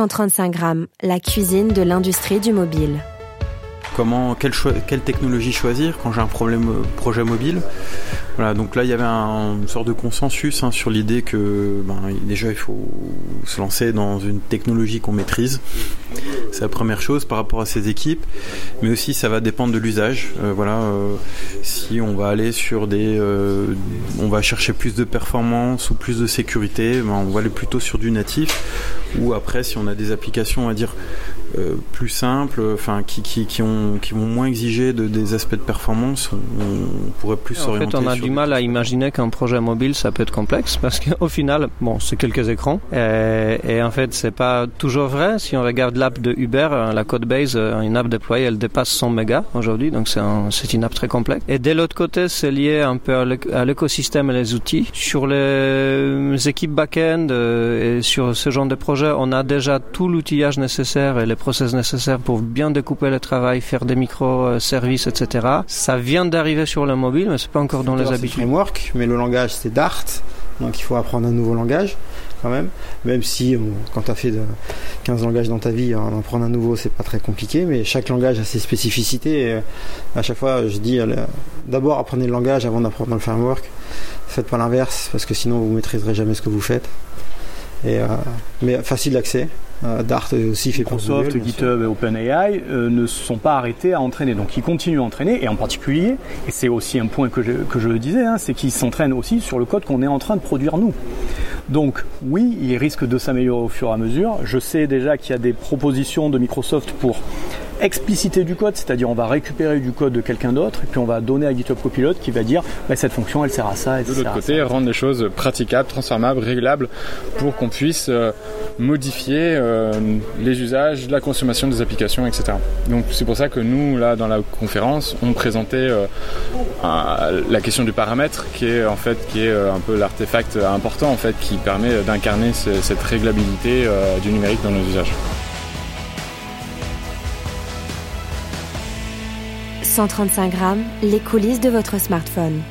135 grammes, la cuisine de l'industrie du mobile. Comment, quelle, technologie choisir quand j'ai un projet mobile? Voilà, donc là il y avait un, une sorte de consensus hein, sur l'idée que ben, déjà il faut se lancer dans une technologie qu'on maîtrise. C'est la première chose par rapport à ses équipes, mais aussi ça va dépendre de l'usage. Euh, voilà, euh, si on va aller sur des, euh, on va chercher plus de performance ou plus de sécurité, ben, on va aller plutôt sur du natif. Ou après, si on a des applications, à dire euh, plus simples, enfin qui, qui, qui, ont, qui vont moins exiger de, des aspects de performance, on, on pourrait plus s'orienter. En fait, on a du mal à imaginer qu'un projet mobile ça peut être complexe parce qu'au final, bon, c'est quelques écrans et, et en fait, c'est pas toujours vrai. Si on regarde l'app de Uber, euh, la code base, euh, une app déployée, elle dépasse 100 mégas aujourd'hui, donc c'est un, c'est une app très complexe. Et de l'autre côté, c'est lié un peu à l'écosystème et les outils. Sur les équipes back-end et sur ce genre de projet, on a déjà tout l'outillage nécessaire et les process nécessaires pour bien découper le travail, faire des microservices, etc. Ça vient d'arriver sur le mobile, mais c'est pas encore dans les habitudes. framework, mais le langage c'est Dart, donc il faut apprendre un nouveau langage quand même. Même si quand tu as fait de 15 langages dans ta vie, en apprendre un nouveau c'est pas très compliqué, mais chaque langage a ses spécificités. Et à chaque fois, je dis d'abord apprenez le langage avant d'apprendre le framework. Faites pas l'inverse parce que sinon vous maîtriserez jamais ce que vous faites. Et, euh, mais facile d'accès. Euh, Dart aussi fait Microsoft, Google, GitHub et OpenAI euh, ne se sont pas arrêtés à entraîner. Donc ils continuent à entraîner et en particulier, et c'est aussi un point que je, que je disais, hein, c'est qu'ils s'entraînent aussi sur le code qu'on est en train de produire nous. Donc oui, ils risquent de s'améliorer au fur et à mesure. Je sais déjà qu'il y a des propositions de Microsoft pour expliciter du code, c'est-à-dire on va récupérer du code de quelqu'un d'autre et puis on va donner à GitHub Copilot qui va dire bah, cette fonction elle sert à ça. Elle de l'autre côté, rendre les choses praticables, transformables, réglables pour qu'on puisse euh, modifier euh, les usages, la consommation des applications, etc. Donc c'est pour ça que nous, là, dans la conférence, on présentait euh, la question du paramètre qui est en fait qui est un peu l'artefact important en fait qui permet d'incarner cette réglabilité du numérique dans nos usages. 135 grammes, les coulisses de votre smartphone.